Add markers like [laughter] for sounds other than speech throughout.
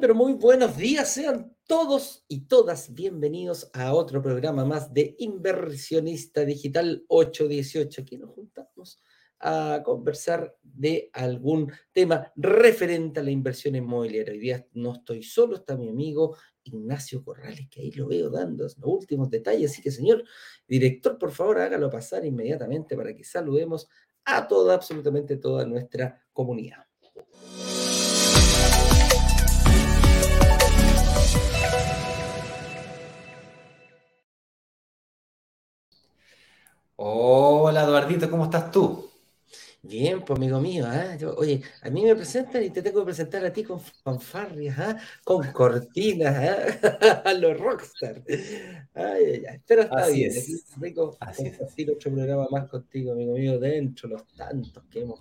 Pero muy buenos días, sean todos y todas bienvenidos a otro programa más de Inversionista Digital 818. Aquí nos juntamos a conversar de algún tema referente a la inversión inmobiliaria. Hoy día no estoy solo, está mi amigo Ignacio Corrales, que ahí lo veo dando los últimos detalles. Así que, señor director, por favor, hágalo pasar inmediatamente para que saludemos a toda, absolutamente toda nuestra comunidad. Hola Eduardito, ¿cómo estás tú? Bien, pues amigo mío, ¿ah? oye, a mí me presentan y te tengo que presentar a ti con fanfarrias, ¿ah? con cortinas, ¿ah? a [laughs] los rockstar. Ay, ay, ay. Pero está Así bien, es. es rico Así es. compartir otro programa más contigo, amigo mío, dentro de los tantos que hemos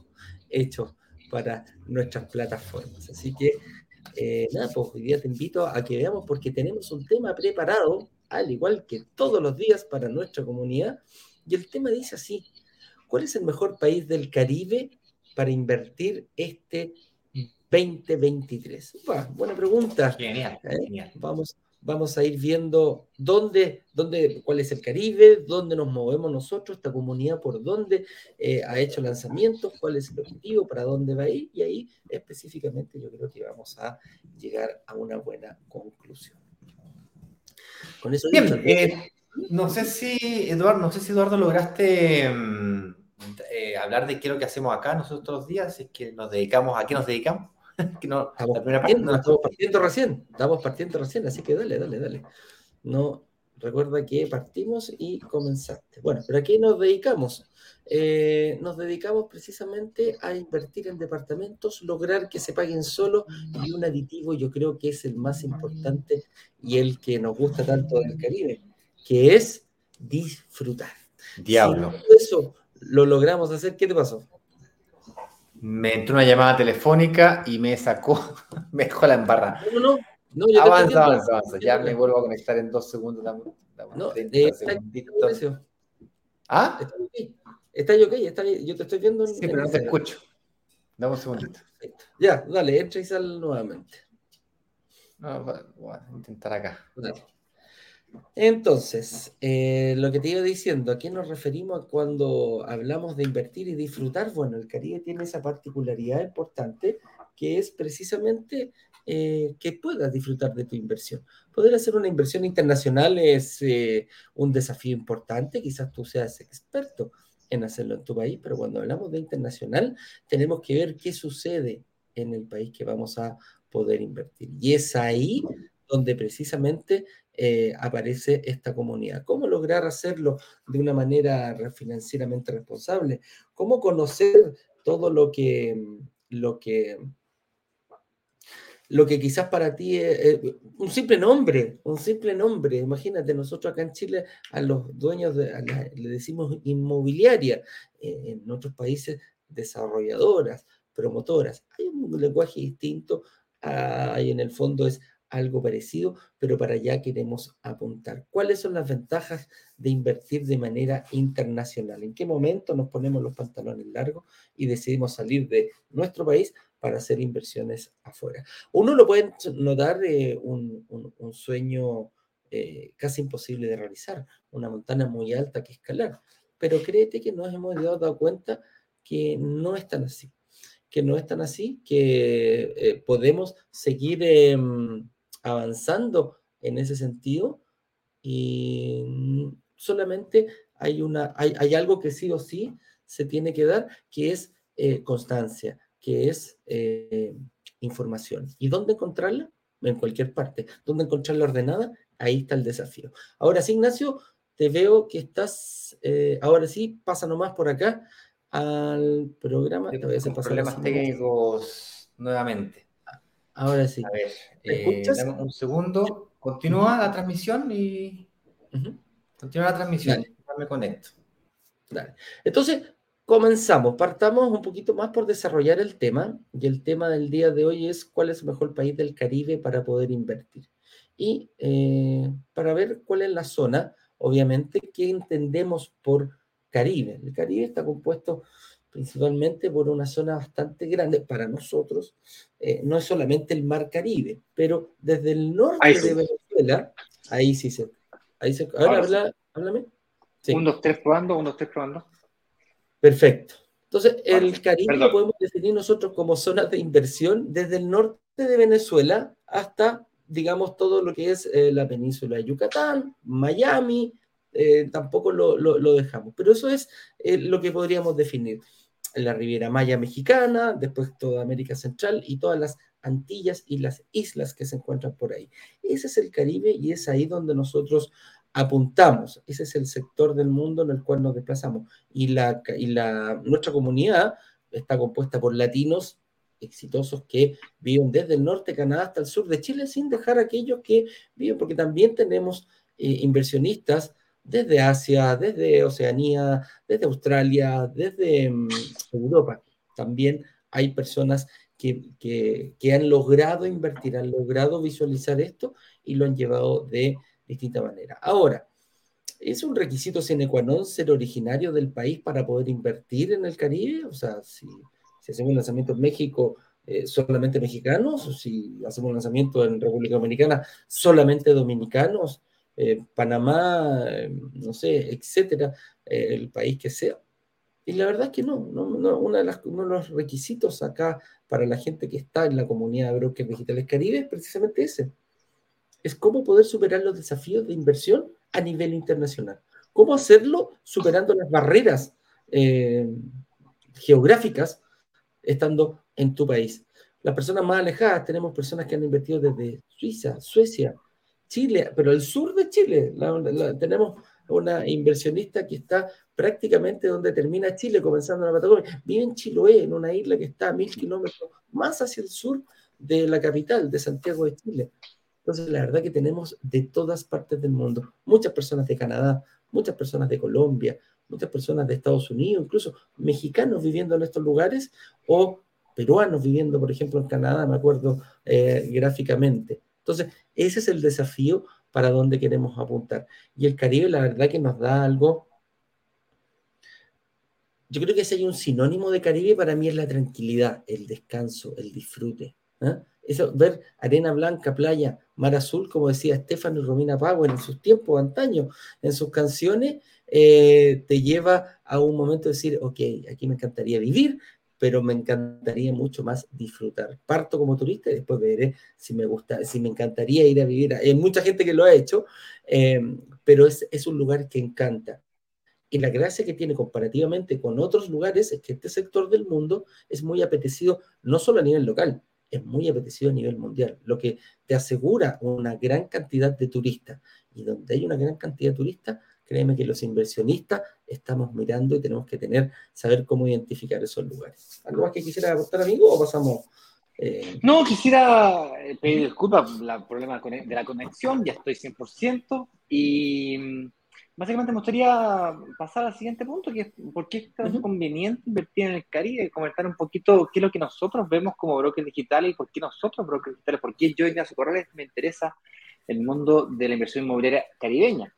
hecho para nuestras plataformas. Así que, eh, nada, pues hoy día te invito a que veamos porque tenemos un tema preparado, al igual que todos los días para nuestra comunidad, y el tema dice así. ¿Cuál es el mejor país del Caribe para invertir este 2023? Upa, buena pregunta. Genial, ¿eh? genial. Vamos, vamos a ir viendo dónde, dónde, cuál es el Caribe, dónde nos movemos nosotros, esta comunidad, por dónde eh, ha hecho lanzamientos, cuál es el objetivo, para dónde va a ir, y ahí específicamente yo creo que vamos a llegar a una buena conclusión. Con eso Bien, dicho, eh, no sé si, Eduardo, no sé si Eduardo lograste mm, eh, hablar de qué es lo que hacemos acá nosotros los días, si es que nos dedicamos, ¿a qué nos dedicamos? [laughs] que no, Estamos la primera parte partiendo, no la- estamos partiendo recién, estamos partiendo recién, así que dale, dale, dale. No, recuerda que partimos y comenzaste. Bueno, pero ¿a qué nos dedicamos? Eh, nos dedicamos precisamente a invertir en departamentos, lograr que se paguen solo y un aditivo yo creo que es el más importante y el que nos gusta tanto del Caribe, que es disfrutar. Diablo. Si eso lo logramos hacer, ¿qué te pasó? Me entró una llamada telefónica y me sacó, [laughs] me dejó la embarrada. No, no, no, yo Avanza, avanza, avanza. Ya me vuelvo a conectar en dos segundos. No, 30 eh, está-. ¿Ah? Está ok. Está ok, está yo te estoy viendo. en- Sí, pero no te escucho. Dame un segundito. Ya, dale, entra y sal nuevamente. No, va- voy a intentar acá. Dale. Entonces, eh, lo que te iba diciendo, ¿a qué nos referimos cuando hablamos de invertir y disfrutar? Bueno, el Caribe tiene esa particularidad importante que es precisamente eh, que puedas disfrutar de tu inversión. Poder hacer una inversión internacional es eh, un desafío importante, quizás tú seas experto en hacerlo en tu país, pero cuando hablamos de internacional, tenemos que ver qué sucede en el país que vamos a poder invertir. Y es ahí donde precisamente eh, aparece esta comunidad. ¿Cómo lograr hacerlo de una manera financieramente responsable? ¿Cómo conocer todo lo que, lo que, lo que quizás para ti es un simple nombre, un simple nombre? Imagínate, nosotros acá en Chile a los dueños de, le decimos inmobiliaria, eh, en otros países desarrolladoras, promotoras. Hay un lenguaje distinto, ah, y en el fondo es algo parecido, pero para allá queremos apuntar. ¿Cuáles son las ventajas de invertir de manera internacional? ¿En qué momento nos ponemos los pantalones largos y decidimos salir de nuestro país para hacer inversiones afuera? Uno lo puede notar eh, un, sueño eh, casi imposible de realizar, una montaña muy alta que escalar, pero créete que nos hemos dado cuenta que no es tan así que no es tan así, que eh, podemos seguir eh, avanzando en ese sentido y solamente hay, una, hay, hay, algo que sí o sí se tiene que dar, que es eh, constancia, que es eh, información. ¿Y dónde encontrarla? En cualquier parte. ¿Dónde encontrarla ordenada? Ahí está el desafío. Ahora sí, Ignacio, te veo que estás, eh, ahora sí, pasa nomás por acá al programa. Te voy a hacer pasar problemas técnicos nuevamente. Ahora sí. A ver, ¿Me eh, dame un segundo. Continúa la transmisión y. Ujú. Continúa la transmisión. Ya me conecto. Dale. Entonces, comenzamos. Partamos un poquito más por desarrollar el tema. Y el tema del día de hoy es cuál es el mejor país del Caribe para poder invertir. Y eh, para ver cuál es la zona, obviamente, que entendemos por Caribe. El Caribe está compuesto principalmente por una zona bastante grande para nosotros. Eh, no es solamente el Mar Caribe, pero desde el norte de Venezuela, ahí sí se. Ahí se ahora, háblame. Un, dos, tres probando, un, dos, tres probando. Perfecto. Entonces, el Caribe lo podemos definir nosotros como zonas de inversión desde el norte de Venezuela hasta, digamos, todo lo que es eh, la península de Yucatán, Miami, eh, tampoco lo, lo, dejamos. Pero eso es lo que podríamos definir la Riviera Maya mexicana, después toda América Central y todas las Antillas y las islas que se encuentran por ahí. Ese es el Caribe y es ahí donde nosotros apuntamos. Ese es el sector del mundo en el cual nos desplazamos. Y, la, y la, nuestra comunidad está compuesta por latinos exitosos que viven desde el norte de Canadá hasta el sur de Chile, sin dejar aquellos que viven, porque también tenemos eh, inversionistas desde Asia, desde Oceanía, desde Australia, desde mm, Europa. También hay personas que, que, han logrado invertir, han logrado visualizar esto y lo han llevado de distinta manera. Ahora, ¿es un requisito sine qua non ser originario del país para poder invertir en el Caribe? O sea, si, hacemos un lanzamiento en México, eh, solamente mexicanos, o si hacemos un lanzamiento en República Dominicana, solamente dominicanos. Eh, Panamá, eh, no sé, etcétera, eh, el país que sea. Y la verdad es que no, no, uno de los requisitos acá para la gente que está en la comunidad de brokers digitales Caribe es precisamente ese. Es cómo poder superar los desafíos de inversión a nivel internacional. ¿Cómo hacerlo superando las barreras geográficas estando en tu país? Las personas más alejadas, tenemos personas que han invertido desde Suiza, Suecia, Chile, pero el sur de Chile. tenemos una inversionista que está prácticamente donde termina Chile, comenzando en la Patagonia. Vive en Chiloé, en una isla que está a mil kilómetros más hacia el sur de la capital, de Santiago de Chile. Entonces, la verdad que tenemos de todas partes del mundo, muchas personas de Canadá, muchas personas de Colombia, muchas personas de Estados Unidos, incluso mexicanos viviendo en estos lugares o peruanos viviendo, por ejemplo, en Canadá, me acuerdo eh, gráficamente. Entonces, ese es el desafío para donde queremos apuntar. Y el Caribe, la verdad que nos da algo... Yo creo que si hay un sinónimo de Caribe, para mí es la tranquilidad, el descanso, el disfrute. ¿eh? Eso, ver arena blanca, playa, mar azul, como decía Estefano y Romina Power en sus tiempos, antaño, en sus canciones, eh, te lleva a un momento de decir, ok, aquí me encantaría vivir, pero me encantaría mucho más disfrutar. Parto como turista y después veré si me gusta, si me encantaría ir a vivir. Hay mucha gente que lo ha hecho, em, pero es, es un lugar que encanta. Y la gracia que tiene comparativamente con otros lugares es que este sector del mundo es muy apetecido no solo a nivel local, es muy apetecido a nivel mundial, lo que te asegura una gran cantidad de turistas. Y donde hay una gran cantidad de turistas, créeme que los inversionistas estamos mirando y tenemos que tener, saber cómo identificar esos lugares. ¿Algo más que quisiera aportar, amigo, o pasamos? Eh? No, quisiera eh, pedir disculpas por el problema de la conexión, ya estoy 100%, y mm, básicamente me gustaría pasar al siguiente punto, que es por qué es tan conveniente invertir en el Caribe, comentar un poquito qué es lo que nosotros vemos como brokers digitales y por qué nosotros, brokers digitales, por qué yo, Ignacio Corrales, me interesa el mundo de la inversión inmobiliaria caribeña.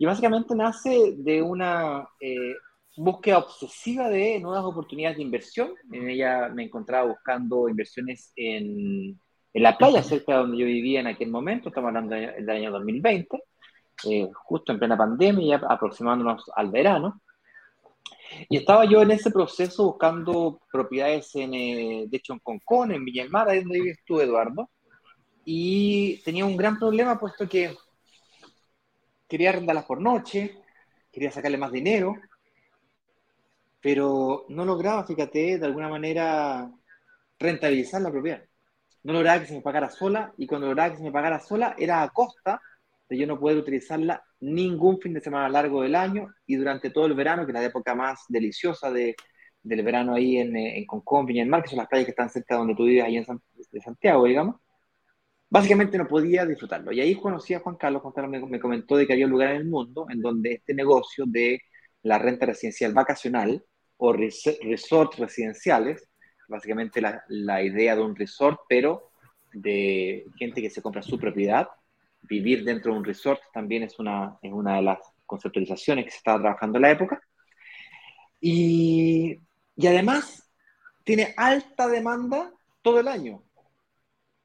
Y básicamente nace de una eh, búsqueda obsesiva de nuevas oportunidades de inversión. En ella me encontraba buscando inversiones en, en la playa, cerca de donde yo vivía en aquel momento, estamos hablando del, año 2020, eh, justo en plena pandemia, aproximándonos al verano. Y estaba yo en ese proceso buscando propiedades, en, eh, de hecho, en Concón, en Villa del Mar, ahí donde vives tú, Eduardo. Y tenía un gran problema, puesto que quería arrendarlas por noche, quería sacarle más dinero, pero no lograba, fíjate, de alguna manera rentabilizar la propiedad. No lograba que se me pagara sola y cuando lograba que se me pagara sola era a costa de yo no poder utilizarla ningún fin de semana largo del año y durante todo el verano, que es la época más deliciosa de, del verano ahí en, en Concón, Viña del Mar, que son las playas que están cerca de donde tú vives, ahí en Santiago, digamos básicamente no podía disfrutarlo. Y ahí conocí a Juan Carlos, Juan Carlos me, comentó de que había un lugar en el mundo en donde este negocio de la renta residencial vacacional o resort residenciales, básicamente la, la, idea de un resort, pero de gente que se compra su propiedad, vivir dentro de un resort también es una, es una de las conceptualizaciones que se estaba trabajando en la época. Y Y además tiene alta demanda todo el año.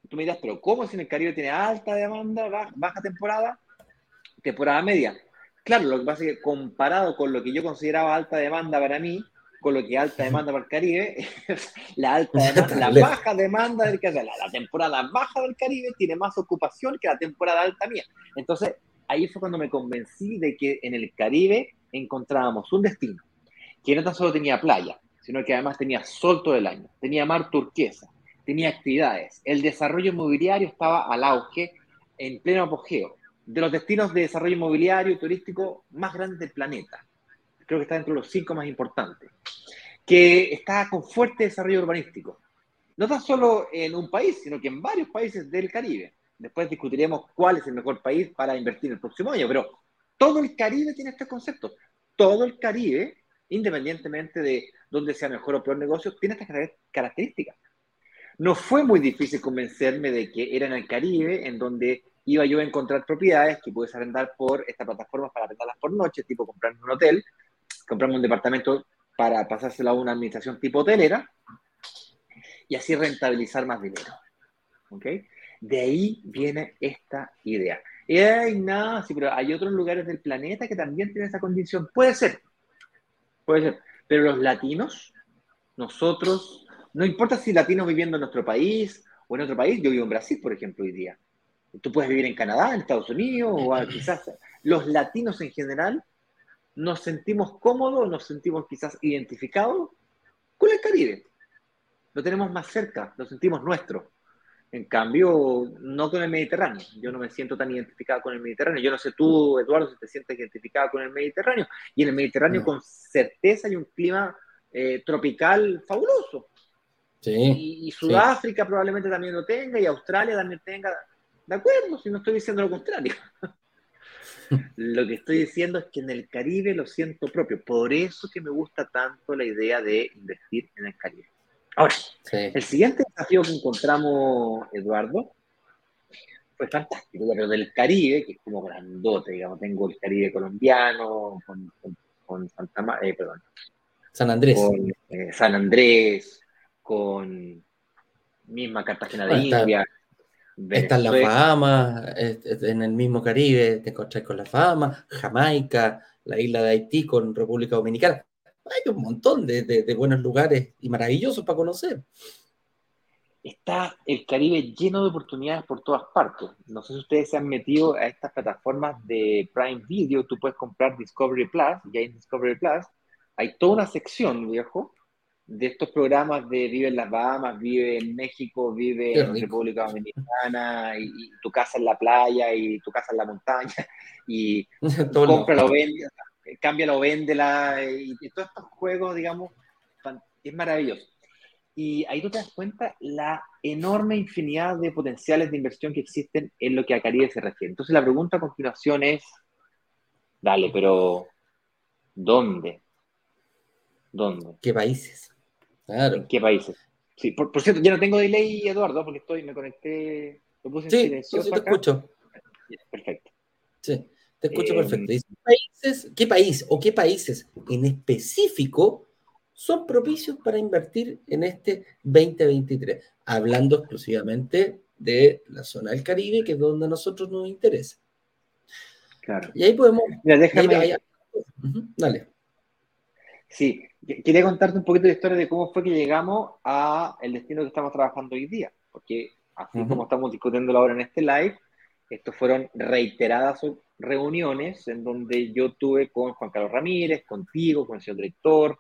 Tú me dirás, pero ¿cómo si en el Caribe tiene alta demanda, baja temporada, temporada media? Claro, lo que pasa es que comparado con lo que yo consideraba alta demanda para mí, con lo que alta demanda para el Caribe, [laughs] la alta [laughs] la baja demanda del Caribe, la, temporada baja del Caribe tiene más ocupación que la temporada alta mía. Entonces, ahí fue cuando me convencí de que en el Caribe encontrábamos un destino que no tan solo tenía playa, sino que además tenía sol todo el año, tenía mar turquesa, tenía actividades. El desarrollo inmobiliario estaba al auge en pleno apogeo, de los destinos de desarrollo inmobiliario y turístico más grandes del planeta creo que está dentro de los cinco más importantes, que está con fuerte desarrollo urbanístico. No tan solo en un país, sino que en varios países del Caribe. Después discutiremos cuál es el mejor país para invertir el próximo año, pero todo el Caribe tiene este concepto. Todo el Caribe, independientemente de dónde sea mejor o peor negocio, tiene estas características. No fue muy difícil convencerme de que era en el Caribe en donde iba yo a encontrar propiedades que puedes arrendar por esta plataforma para arrendarlas por noche, tipo comprar un hotel, compramos un departamento para pasárselo a una administración tipo hotelera y así rentabilizar más dinero. ¿Ok? De ahí viene esta idea. Y hay nada, sí, pero hay otros lugares del planeta que también tienen esa condición. Puede ser, puede ser. Pero los latinos, nosotros, no importa si latinos viviendo en nuestro país o en otro país, yo vivo en Brasil, por ejemplo, hoy día. Tú puedes vivir en Canadá, en Estados Unidos, o quizás los latinos en general nos sentimos cómodos, nos sentimos quizás identificados con el Caribe. Lo tenemos más cerca, lo sentimos nuestro. En cambio, no con el Mediterráneo. Yo no me siento tan identificado con el Mediterráneo. Yo no sé tú, Eduardo, si te sientes identificado con el Mediterráneo. Y en el Mediterráneo, con certeza, hay un clima eh, tropical fabuloso. Sí, y, Sudáfrica probablemente también lo tenga, y Australia también tenga. De acuerdo, si no estoy diciendo lo contrario. [laughs] Lo que estoy diciendo es que en el Caribe lo siento propio. Por eso que me gusta tanto la idea de invertir en el Caribe. Ahora, el siguiente desafío que encontramos, Eduardo, fue fantástico, pero del Caribe, que es como grandote, digamos, tengo el Caribe colombiano, con, Santa eh, perdón, San Andrés. Con eh, San Andrés, con misma Cartagena de ah, India, Está la Fama, en el mismo Caribe te encontrás con la Fama, Jamaica, la isla de Haití con República Dominicana. Hay un montón de, buenos lugares y maravillosos para conocer. Está el Caribe lleno de oportunidades por todas partes. No sé si ustedes se han metido a estas plataformas de Prime Video. Tú puedes comprar Discovery Plus, y hay en Discovery Plus hay toda una sección, viejo, de estos programas de vive en las Bahamas, vive en México, vive en República Dominicana, y, tu casa en la playa, y tu casa en la montaña, [laughs] y [laughs] compra, o vende, cambia o véndela, y, y todos estos juegos, digamos, es maravilloso. Y ahí tú te das cuenta la enorme infinidad de potenciales de inversión que existen en lo que a Caribe se refiere. Entonces la pregunta a continuación es, dale, pero ¿dónde? ¿Dónde? ¿Qué países? ¿En qué países? Sí, por, cierto, ya no tengo delay, Eduardo, porque estoy, me conecté, lo puse en sí, silencio. Sí, te escucho. Perfecto. Sí, te escucho eh, perfecto. ¿Qué países, ¿Qué país o qué países en específico son propicios para invertir en este 2023? Hablando exclusivamente de la zona del Caribe, que es donde a nosotros nos interesa. Claro. Y ahí podemos. Mira, déjame. Dale. Sí, quería contarte un poquito la historia de cómo fue que llegamos a el destino que estamos trabajando hoy día, porque así como estamos discutiendo ahora en este live, estos fueron reiteradas reuniones en donde yo tuve con Juan Carlos Ramírez, contigo, con el señor director,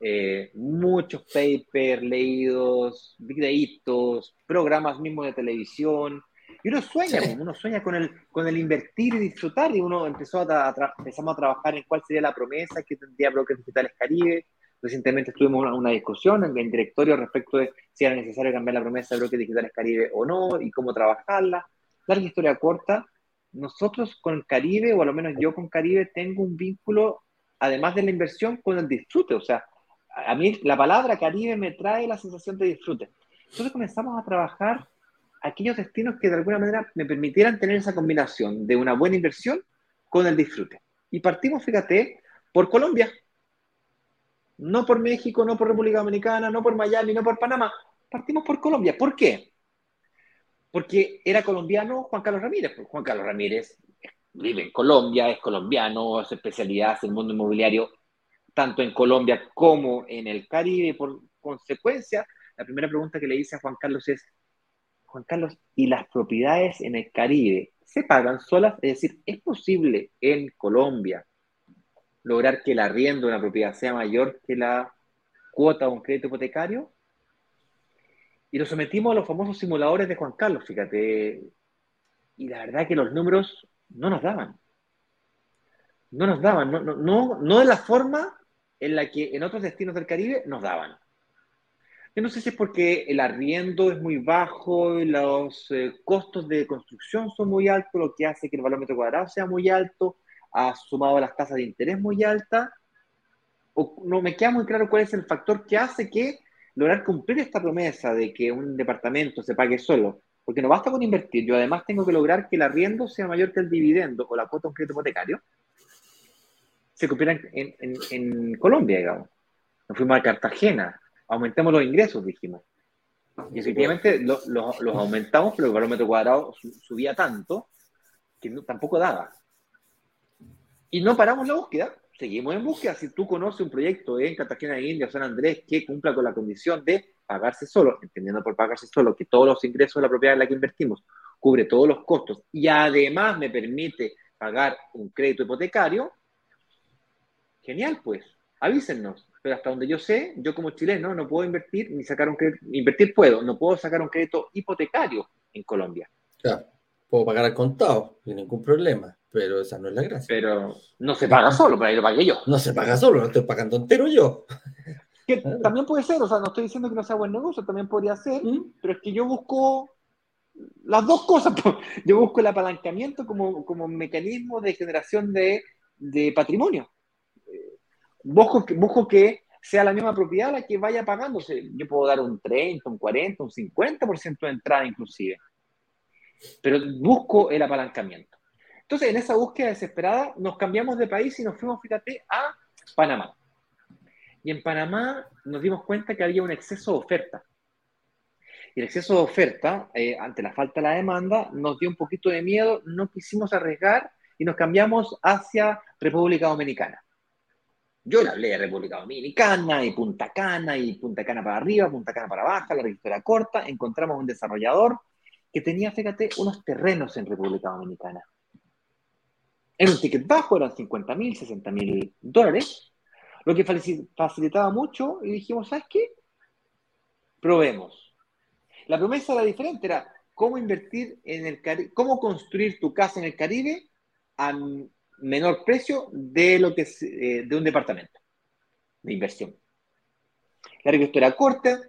eh, muchos papers leídos, videitos, programas mismos de televisión, y uno sueña, pues, uno sueña con el, con el invertir y disfrutar, y uno empezó a, empezamos a trabajar en cuál sería la promesa que tendría Brokers Digitales Caribe. Recientemente estuvimos una, una discusión en el directorio respecto de si era necesario cambiar la promesa de Brokers Digitales Caribe o no, y cómo trabajarla. Larga historia corta, nosotros con Caribe, o al menos yo con Caribe, tengo un vínculo, además de la inversión, con el disfrute. O sea, a mí la palabra Caribe me trae la sensación de disfrute. Entonces comenzamos a trabajar aquellos destinos que de alguna manera me permitieran tener esa combinación de una buena inversión con el disfrute. Y partimos, fíjate, por Colombia. No por México, no por República Dominicana, no por Miami, no por Panamá. Partimos por Colombia. ¿Por qué? Porque era colombiano Juan Carlos Ramírez. Pues Juan Carlos Ramírez vive en Colombia, es colombiano, su especialidad es el mundo inmobiliario, tanto en Colombia como en el Caribe. Por consecuencia, la primera pregunta que le hice a Juan Carlos es, Juan Carlos, ¿y las propiedades en el Caribe se pagan solas? Es decir, ¿es posible en Colombia lograr que el arriendo de una propiedad sea mayor que la cuota de un crédito hipotecario? Y lo sometimos a los famosos simuladores de Juan Carlos, fíjate. Y la verdad que los números no nos daban. No nos daban, no, no, no de la forma en la que en otros destinos del Caribe nos daban. Yo no sé si es porque el arriendo es muy bajo, los eh, costos de construcción son muy altos, lo que hace que el valor metro cuadrado sea muy alto, ha sumado las tasas de interés muy altas. O, no me queda muy claro cuál es el factor que hace que lograr cumplir esta promesa de que un departamento se pague solo, porque no basta con invertir, yo además tengo que lograr que el arriendo sea mayor que el dividendo o la cuota de un crédito hipotecario, se cumpliera en, en, Colombia, digamos. Nos fuimos a Cartagena, aumentemos los ingresos, dijimos. Y efectivamente los aumentamos, pero el valor metro cuadrado subía tanto que tampoco daba. Y no paramos la búsqueda seguimos en búsqueda. Si tú conoces un proyecto en Cartagena de India, San Andrés, que cumpla con la condición de pagarse solo, entendiendo por pagarse solo que todos los ingresos de la propiedad en la que invertimos cubre todos los costos y además me permite pagar un crédito hipotecario, genial, pues, avísennos. Pero hasta donde yo sé, yo como chileno no puedo invertir ni sacar un crédito, invertir puedo, no puedo sacar un crédito hipotecario en Colombia. Claro, puedo pagar al contado, sin ningún problema. Pero esa no es la gracia. Pero no se paga solo, pero ahí lo pagué yo. No se paga solo, lo estoy pagando entero yo. Que también puede ser, o sea, no estoy diciendo que no sea buen negocio, también podría ser, ¿Mm? pero es que yo busco las dos cosas. Yo busco el apalancamiento como, como mecanismo de generación de, de patrimonio. Busco que, busco que sea la misma propiedad la que vaya pagándose. Yo puedo dar un 30, un 40, un 50% de entrada inclusive. Pero busco el apalancamiento. Entonces, en esa búsqueda desesperada, nos cambiamos de país y nos fuimos, fíjate, a Panamá. Y en Panamá nos dimos cuenta que había un exceso de oferta. Y el exceso de oferta, eh, ante la falta de la demanda, nos dio un poquito de miedo, no quisimos arriesgar y nos cambiamos hacia República Dominicana. Yo le hablé de República Dominicana y Punta Cana y Punta Cana para arriba, Punta Cana para abajo, la registrera corta. Encontramos un desarrollador que tenía, fíjate, unos terrenos en República Dominicana. Era un ticket bajo, eran 50 mil, 60 mil dólares, lo que facilitaba mucho y dijimos, ¿sabes qué? Probemos. La promesa era diferente, era cómo invertir en el Caribe, cómo construir tu casa en el Caribe menor precio de lo que eh, de un departamento de inversión. La esto era corta,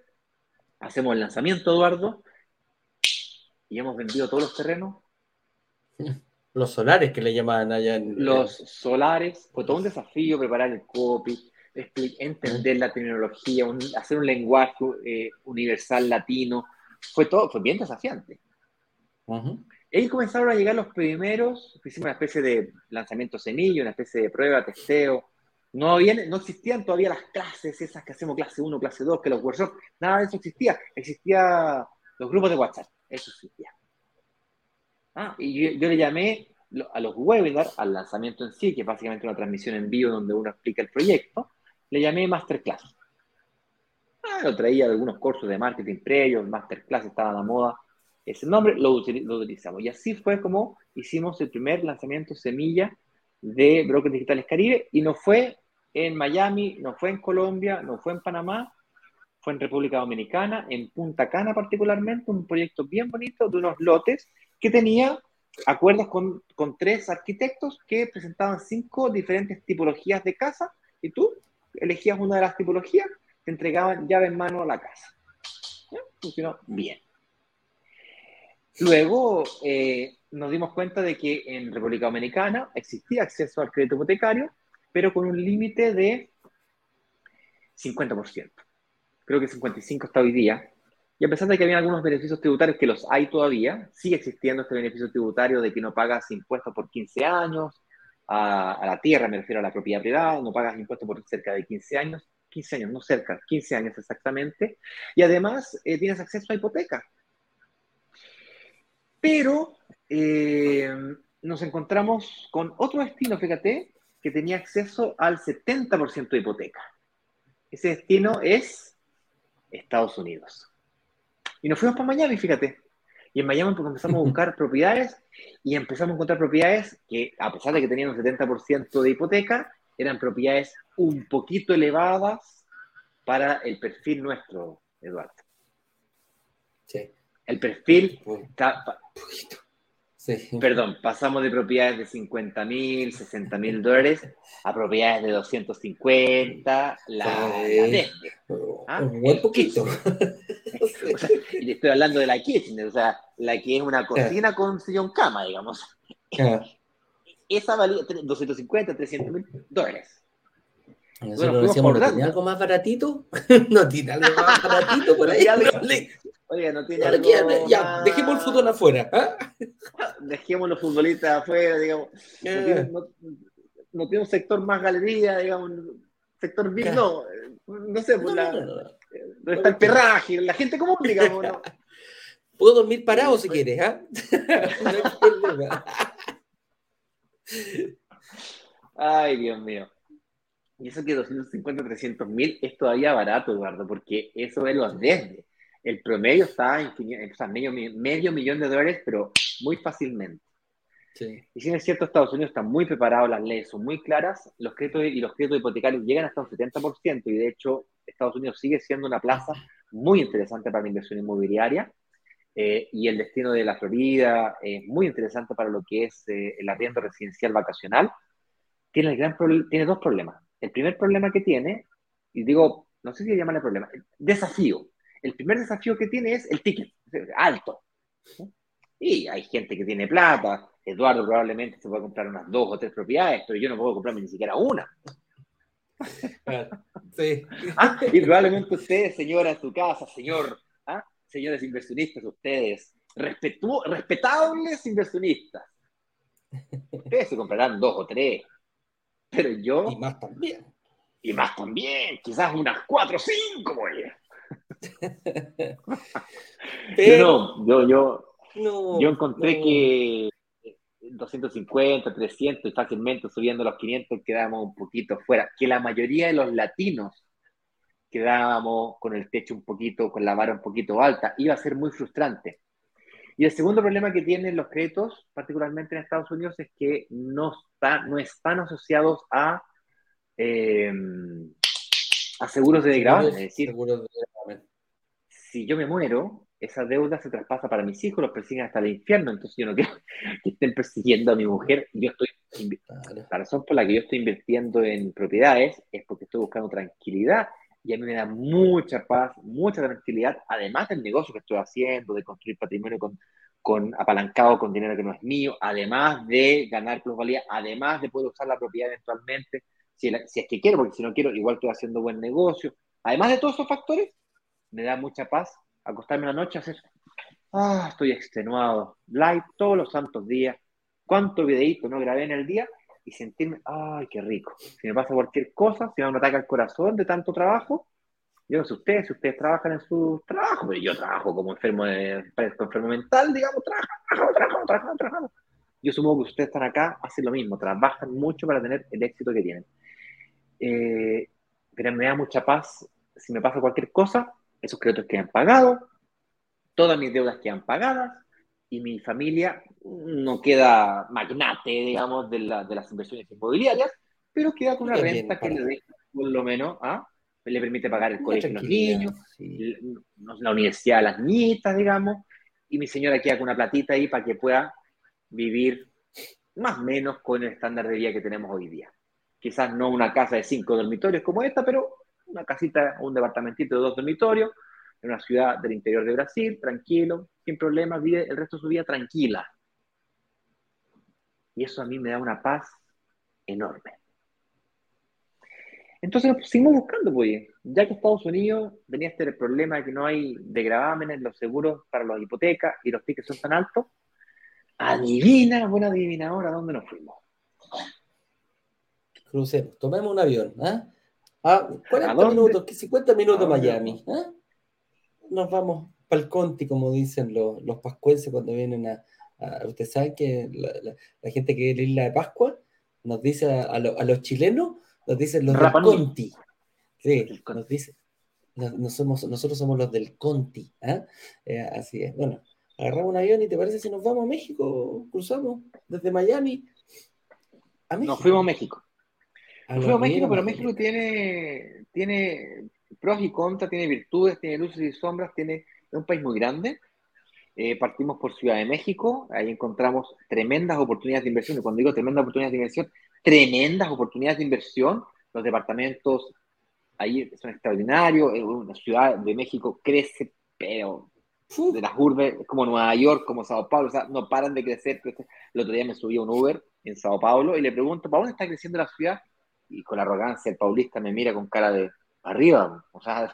hacemos el lanzamiento, Eduardo, y hemos vendido todos los terrenos [laughs] los solares que le llamaban allá en. Los solares, fue todo un desafío preparar el copy, entender la terminología, hacer un lenguaje eh, universal latino. Fue todo, fue bien desafiante. Ahí comenzaron a llegar los primeros, hicimos una especie de lanzamiento semilla, una especie de prueba, testeo. No, había, no existían todavía las clases, esas que hacemos clase 1, clase 2, que los workshops, nada de eso existía. Existía los grupos de WhatsApp, eso existía. Ah, y yo, le llamé a los webinars, al lanzamiento en sí, que es básicamente una transmisión en vivo donde uno explica el proyecto, le llamé Masterclass. Ah, lo traía algunos cursos de marketing previos, Masterclass estaba a la moda, ese nombre lo, utilizamos. Y así fue como hicimos el primer lanzamiento semilla de Brokers Digitales Caribe y no fue en Miami, no fue en Colombia, no fue en Panamá, fue en República Dominicana, en Punta Cana particularmente, un proyecto bien bonito de unos lotes que tenía acuerdos con, tres arquitectos que presentaban cinco diferentes tipologías de casa y tú elegías una de las tipologías, te entregaban llave en mano a la casa. Funcionó bien. Luego eh, nos dimos cuenta de que en República Dominicana existía acceso al crédito hipotecario, pero con un límite de 50%. Creo que 55 está hoy día. Y a pesar de que había algunos beneficios tributarios que los hay todavía, sigue existiendo este beneficio tributario de que no pagas impuestos por 15 años, a, la tierra, me refiero a la propiedad privada, no pagas impuestos por cerca de 15 años. 15 años, no cerca, 15 años exactamente, y además eh, tienes acceso a hipoteca. Pero eh, nos encontramos con otro destino, fíjate, que tenía acceso al 70% de hipoteca. Ese destino es Estados Unidos. Y nos fuimos para Miami, fíjate. Y en Miami empezamos a [laughs] buscar propiedades y empezamos a encontrar propiedades que, a pesar de que tenían un 70% de hipoteca, eran propiedades un poquito elevadas para el perfil nuestro, Eduardo. Sí. El perfil Un está, poquito. Sí. Perdón, pasamos de propiedades de 50 mil, 60 mil dólares a propiedades de 250, la, la Sí. Desde. Un Ah, buen poquito. [laughs] O sea, y le estoy hablando de la kitchen, o sea, la que es una cocina con sillón cama, digamos. Ah, [laughs] Esa valía tre- 250, 300 mil dólares. Nosotros fuimos decíamos, por ¿no tiene algo más baratito? [laughs] ¿No tiene algo más baratito por ahí? Oiga, no tiene algo. Ya, más- dejemos el fútbol afuera. ¿ah? [laughs] Dejemos los futbolistas afuera, digamos. No Eh. tiene, no- no tiene un sector más galería, digamos, sector VIP, no. No sé, pues No, la, no, no, no. ¿Dónde está el perraje? La gente común, digamos, ¿no? [laughs] Puedo dormir parado si quieres, ¿ah? [laughs] Problema. Ay, Dios mío. Y eso que 250, 300 mil es todavía barato, Eduardo, porque eso es los desde. El promedio está en, 500 o sea, medio, medio millón de dólares, pero muy fácilmente. Sí. Y si es cierto, Estados Unidos está muy preparado, las leyes son muy claras, los créditos y los créditos hipotecarios llegan hasta un 70%, y de hecho, Estados Unidos sigue siendo una plaza muy interesante para la inversión inmobiliaria. eh, y el destino de la Florida es muy interesante para lo que es eh, el arriendo residencial vacacional. Tiene, el gran tiene dos problemas. El primer problema que tiene, y digo, no sé si llamarle problema, desafío. El primer desafío que tiene es el ticket, alto. ¿sí? Y hay gente que tiene plata. Eduardo probablemente se puede comprar unas dos o tres propiedades, pero yo no puedo comprarme ni siquiera una. Sí. [laughs] Ah, y probablemente ustedes, señora, en su casa, señor, ¿ah? señores inversionistas, ustedes, respetu- respetables inversionistas, ustedes se comprarán dos o tres, pero yo, Y más también. y más también, quizás unas cuatro o cinco, oye. [laughs] Pero no, yo, yo, no, yo encontré no. que 250, 300 y fácilmente subiendo los 500 quedábamos un poquito fuera, que la mayoría de los latinos quedábamos con el techo un poquito, con la vara un poquito alta, iba a ser muy frustrante. Y el segundo problema que tienen los créditos, particularmente en Estados Unidos, es que no, está, no están asociados a, eh, a seguros de gravamen. Es decir, Seguros de si yo me muero, esa deuda se traspasa para mis hijos, los persiguen hasta el infierno. Entonces yo no quiero [laughs] que estén persiguiendo a mi mujer. Yo estoy, la razón por la que yo estoy invirtiendo en propiedades es porque estoy buscando tranquilidad y a mí me da mucha paz, mucha tranquilidad, además del negocio que estoy haciendo, de construir patrimonio con, con apalancado con dinero que no es mío, además de ganar plusvalía, además de poder usar la propiedad eventualmente, si, es que quiero, porque si no quiero, igual estoy haciendo buen negocio. Además de todos esos factores, me da mucha paz acostarme la noche a hacer, ah, estoy extenuado, live todos los santos días, cuánto videíto no grabé en el día y sentirme, ay, qué rico. Si me pasa cualquier cosa, si me ataque al corazón de tanto trabajo, yo no sé ustedes, si ustedes trabajan en su trabajo, pero yo trabajo como enfermo, de, enfermo mental, digamos, trabajo, trabajo, trabajo, trabajo. Yo supongo que ustedes están acá, hacen lo mismo, trabajan mucho para tener el éxito que tienen. Eh, pero me da mucha paz si me pasa cualquier cosa, esos créditos quedan pagados, todas mis deudas quedan pagadas y mi familia no queda magnate, digamos, de, la- de las inversiones inmobiliarias, pero queda con una Queda bien renta que le deja, por lo menos, ¿ah? le permite pagar el colegio de los niños, sí. la, universidad de las niñitas, digamos, y mi señora queda con una platita ahí para que pueda vivir más o menos con el estándar de vida que tenemos hoy día. Quizás no una casa de cinco dormitorios como esta, pero una casita, un departamentito de dos dormitorios, en una ciudad del interior de Brasil, tranquilo, sin problemas, vive el resto de su vida tranquila. Y eso a mí me da una paz enorme. Entonces nos seguimos buscando, pues, ya que Estados Unidos tenía este problema de que no hay de gravámenes, los seguros para las hipotecas y los tickets son tan altos, adivina, buena adivinadora, ¿a dónde nos fuimos? Crucemos, tomemos un avión, ¿ah? Ah, 40 ¿A minutos, 50 minutos ¿A Miami. ¿ah? Nos vamos para el Conti, como dicen los, los pascuenses cuando vienen a, a- Ustedes saben que la, la- la gente que viene a la isla de Pascua nos dice a, a lo- a los chilenos, nos dicen los del. Conti. Sí, nos dice. no- no somos, nosotros somos los del Conti. ¿ah? Eh, así es. Bueno, agarramos un avión y ¿te parece si nos vamos a México? Cruzamos desde Miami a México. Nos fuimos a México. Fuimos a México, pero. México tiene, tiene pros y contras, tiene virtudes, tiene luces y sombras, tiene, es un país muy grande. Eh, partimos por Ciudad de México, ahí encontramos tremendas oportunidades de inversión. Y cuando digo tremendas oportunidades de inversión, tremendas oportunidades de inversión. Los departamentos ahí son extraordinarios. Una ciudad de México crece, pero de las urbes, como Nueva York, como Sao Paulo, o sea, no paran de crecer. crecer. El otro día me subí a un Uber en Sao Paulo y le pregunto, ¿para dónde está creciendo la ciudad? Y con arrogancia el paulista me mira con cara de arriba, o sea,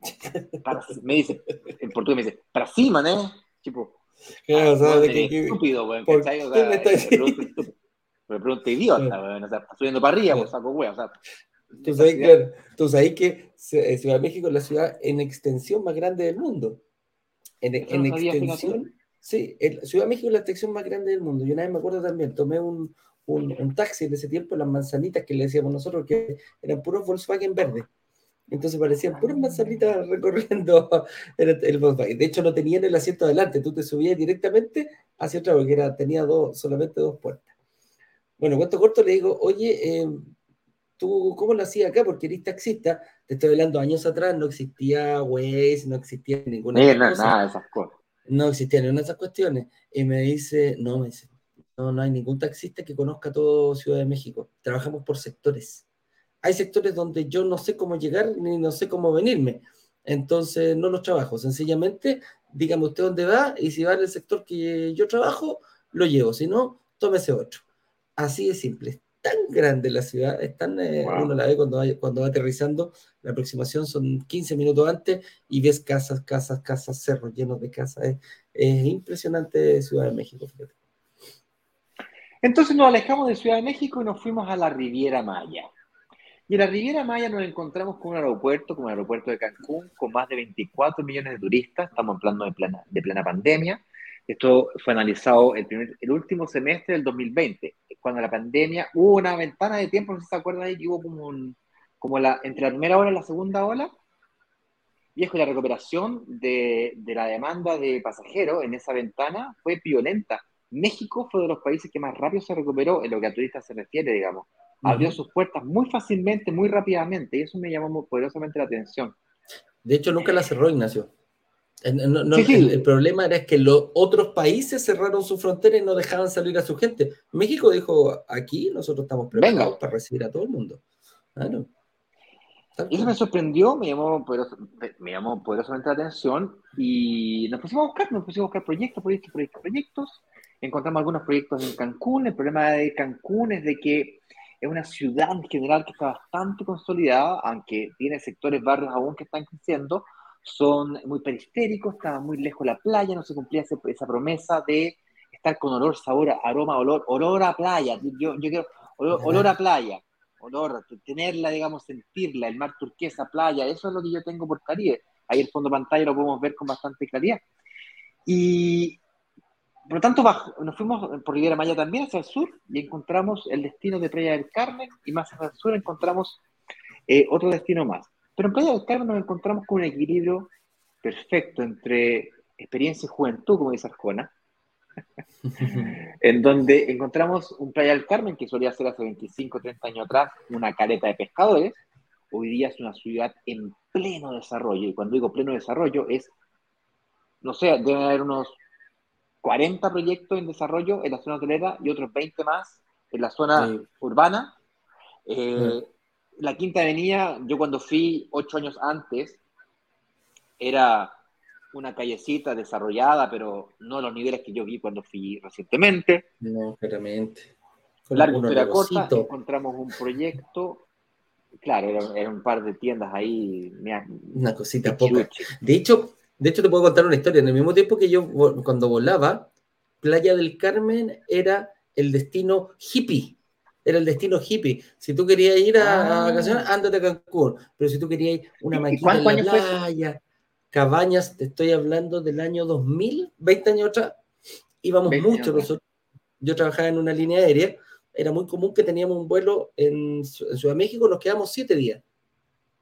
[laughs] para- me dice, en portugués me dice, para cima, ¿eh? Tipo, claro, ah, ¿sabes eres qué- estúpido, weón, ¿por ¿cachai? O sea, me. Me pregunto idiota, weón, o sea, subiendo para arriba, pues saco weón, o sea, Tú sabes, claro, tú sabes que eh, Ciudad de México es la ciudad en extensión más grande del mundo. En, no extensión, sí, el- Ciudad de México es la extensión más grande del mundo. Y una vez me acuerdo también, tomé un, un, un taxi en ese tiempo, las manzanitas que le decíamos nosotros, que eran puros Volkswagen verdes. Entonces parecían puras manzanitas [laughs] recorriendo [laughs] el, el Volkswagen. De hecho, no tenían el asiento adelante, tú te subías directamente hacia atrás, porque era, tenía dos, solamente dos puertas. Bueno, cuento corto, le digo, oye, eh, ¿tú cómo lo hacías acá? Porque eres taxista, te estoy hablando años atrás, no existía Waze, no existía ninguna de estas no, nada de esas cosas. no existía ninguna de esas cuestiones. Y me dice, no, me dice, no, no hay ningún taxista que conozca todo Ciudad de México. Trabajamos por sectores. Hay sectores donde yo no sé cómo llegar ni no sé cómo venirme. Entonces no los trabajo. Sencillamente, dígame usted dónde va y si va en el sector que yo trabajo, lo llevo. Si no, tómese otro. Así de simple. Es tan grande la ciudad, es tan, eh, Wow. uno la ve cuando va, cuando va aterrizando. La aproximación son 15 minutos antes y ves casas, casas, casas, cerros llenos de casas. Es, es impresionante Ciudad de México. fíjate. Entonces nos alejamos de Ciudad de México y nos fuimos a la Riviera Maya. Y en la Riviera Maya nos encontramos con un aeropuerto, como el aeropuerto de Cancún, con más de 24 millones de turistas. Estamos hablando de plena, de plena pandemia. Esto fue analizado el, primer, el último semestre del 2020, cuando la pandemia hubo una ventana de tiempo, no sé si se acuerdan ahí, que hubo como, un, como la, entre la primera ola y la segunda ola. Viejo, la recuperación de, de la demanda de pasajeros en esa ventana fue violenta. México fue de los países que más rápido se recuperó en lo que a turistas se refiere, digamos. Abrió sus puertas muy fácilmente, muy rápidamente, y eso me llamó muy poderosamente la atención. De hecho, nunca la cerró Ignacio. Eh, no- no- Sí, sí. El, el problema era que los otros países cerraron su frontera y no dejaban salir a su gente. México dijo, aquí nosotros estamos preparados Venga. para recibir a todo el mundo. Claro. Tal Y eso me sorprendió, me llamó, me llamó poderosamente la atención y nos pusimos a buscar, nos pusimos a buscar proyectos, proyectos, proyectos, proyectos. Encontramos algunos proyectos en Cancún. El problema de Cancún es de que es una ciudad en general que está bastante consolidada, aunque tiene sectores, barrios aún que están creciendo. Son muy periféricos, estaba muy lejos de la playa, no se cumplía ese- esa promesa de estar con olor, sabor, aroma, olor, olor a playa. Yo, yo quiero olor, olor a playa olor, tenerla, digamos, sentirla, el mar turquesa, playa, eso es lo que yo tengo por Caribe. Ahí el fondo pantalla lo podemos ver con bastante claridad. Y por lo tanto, nos fuimos por Riviera Maya también hacia el sur y encontramos el destino de Playa del Carmen y más hacia el sur encontramos eh, otro destino más. Pero en Playa del Carmen nos encontramos con un equilibrio perfecto entre experiencia y juventud, como dice Arjona, en donde encontramos un Playa del Carmen que solía ser hace 25, 30 años atrás una careta de pescadores, hoy día es una ciudad en pleno desarrollo, y cuando digo pleno desarrollo es, no sé, deben haber unos 40 proyectos en desarrollo en la zona hotelera y otros 20 más en la zona Sí. urbana. Eh, La Quinta Avenida, yo cuando fui ocho años antes, era una callecita desarrollada, pero no a los niveles que yo vi cuando fui recientemente. No, claramente. Larga un historia corta, encontramos un proyecto, claro, eran era un par de tiendas ahí, mira, Una cosita poca. De hecho, de hecho, te puedo contar una historia. En el mismo tiempo que yo, cuando volaba, Playa del Carmen era el destino hippie. era el destino hippie. Si tú querías ir a, Ah. vacacionar, ándate a Cancún. Pero si tú querías ir una ¿Y maquita en la fue playa, cabañas, te estoy hablando del año 2000, 20 años atrás, íbamos 20 años mucho. Nosotros, yo trabajaba en una línea aérea, era muy común que teníamos un vuelo en Ciudad de México, nos quedamos siete días.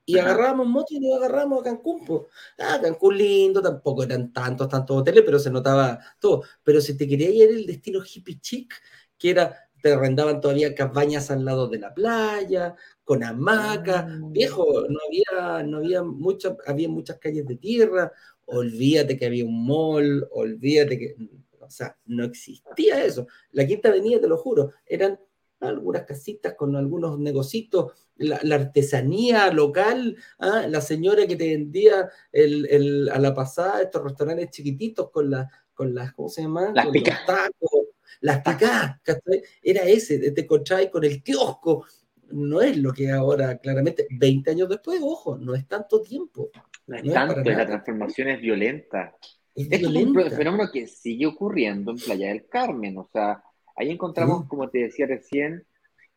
Y Ajá. agarrábamos moto y nos agarramos a Cancún. po. Ah, Cancún lindo, tampoco eran tantos, tantos hoteles, pero se notaba todo. Pero si te querías ir el destino hippie chic, que era, te arrendaban todavía cabañas al lado de la playa, con hamacas. Ah. Viejo, no había, no había muchas, había muchas calles de tierra. Olvídate que había un mall, olvídate que, o sea, no existía eso. La Quinta Avenida, te lo juro, eran algunas casitas con algunos negocitos, la, la artesanía local, ¿ah? la señora que te vendía el, el- a la pasada estos restaurantes chiquititos con, la, con las, ¿cómo se llama? Las picas. tacos, las ¿cachai? Era ese, te encontrabas con el kiosco. No es lo que ahora, claramente, 20 años después, ojo, no es tanto tiempo. No es No tanto, la transformación es violenta. Es es un fenómeno que sigue ocurriendo en Playa del Carmen. O sea, ahí encontramos, Sí. como te decía recién,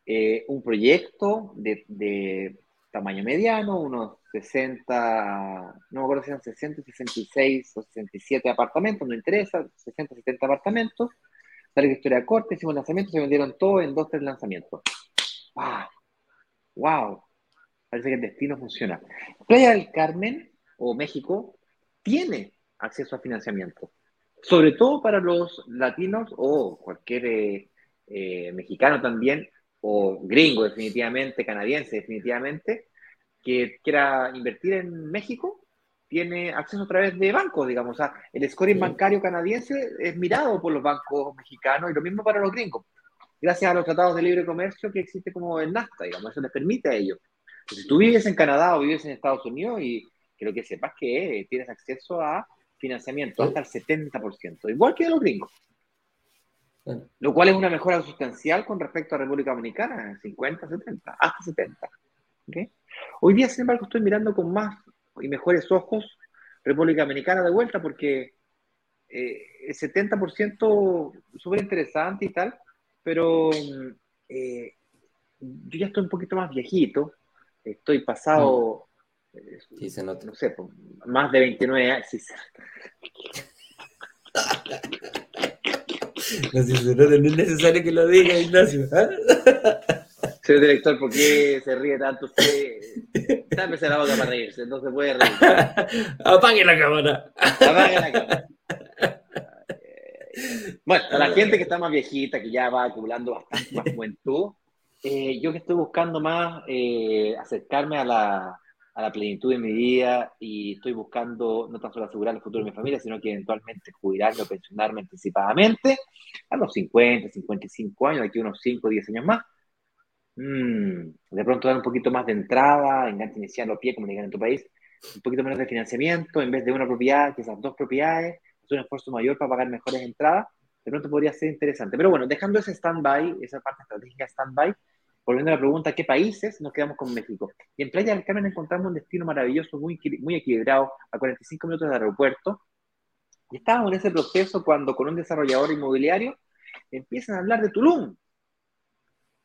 eh, un proyecto de, de tamaño mediano, unos 60, no me acuerdo si eran 60, 66 o 67 apartamentos, no interesa, 60, 70 apartamentos. Sale la historia corta, hicimos lanzamientos, se vendieron todos en dos, tres lanzamientos. ¡Wow! ¡Wow! Parece que el destino funciona. Playa del Carmen o México tiene acceso a financiamiento, sobre todo para los latinos o cualquier eh, eh, mexicano también, o gringo definitivamente, canadiense definitivamente, que quiera invertir en México, tiene acceso a través de bancos, digamos. O sea, el scoring Sí. bancario canadiense es mirado por los bancos mexicanos y lo mismo para los gringos. Gracias a los tratados de libre comercio que existe como el NAFTA, digamos, eso les permite a ellos. Si tú vives en Canadá o vives en Estados Unidos y quiero que sepas que tienes acceso a financiamiento hasta el 70%, igual que de los gringos. Lo cual es una mejora sustancial con respecto a República Dominicana, 50, 70, hasta 70. ¿ok? Hoy día, sin embargo, estoy mirando con más y mejores ojos República Dominicana de vuelta porque eh, el 70% súper interesante y tal, pero eh, yo ya estoy un poquito más viejito, estoy pasado, eh, sí se nota. no sé, pues, más de 29 años. sí. No, si se nota, [laughs] no es necesario que lo diga, Ignacio. ¿ah? [laughs] Señor director, ¿por qué se ríe tanto usted? Tápese la boca para reírse, no se puede reír. [laughs] Apague la cámara. Apague la cámara. Eh, Bueno, a la gente que está más viejita, que ya va acumulando bastante más juventud, eh, yo que estoy buscando más eh, acercarme a la, a la plenitud de mi vida y estoy buscando no tan solo asegurar el futuro de mi familia, sino que eventualmente jubilarme o pensionarme anticipadamente a los 50, 55 años, aquí unos 5 o 10 años más. Mm, de pronto dar un poquito más de entrada, enganche inicial o pie, como digan en tu país, un poquito menos de financiamiento, en vez de una propiedad, quizás dos propiedades, hacer un esfuerzo mayor para pagar mejores entradas, de pronto podría ser interesante. Pero bueno, dejando ese stand-by, esa parte estratégica stand-by, volviendo a la pregunta, ¿qué países? Nos quedamos con México. Y en Playa del Carmen encontramos un destino maravilloso, muy, equil- muy equilibrado, a 45 minutos del aeropuerto. Y estábamos en ese proceso cuando con un desarrollador inmobiliario empiezan a hablar de Tulum.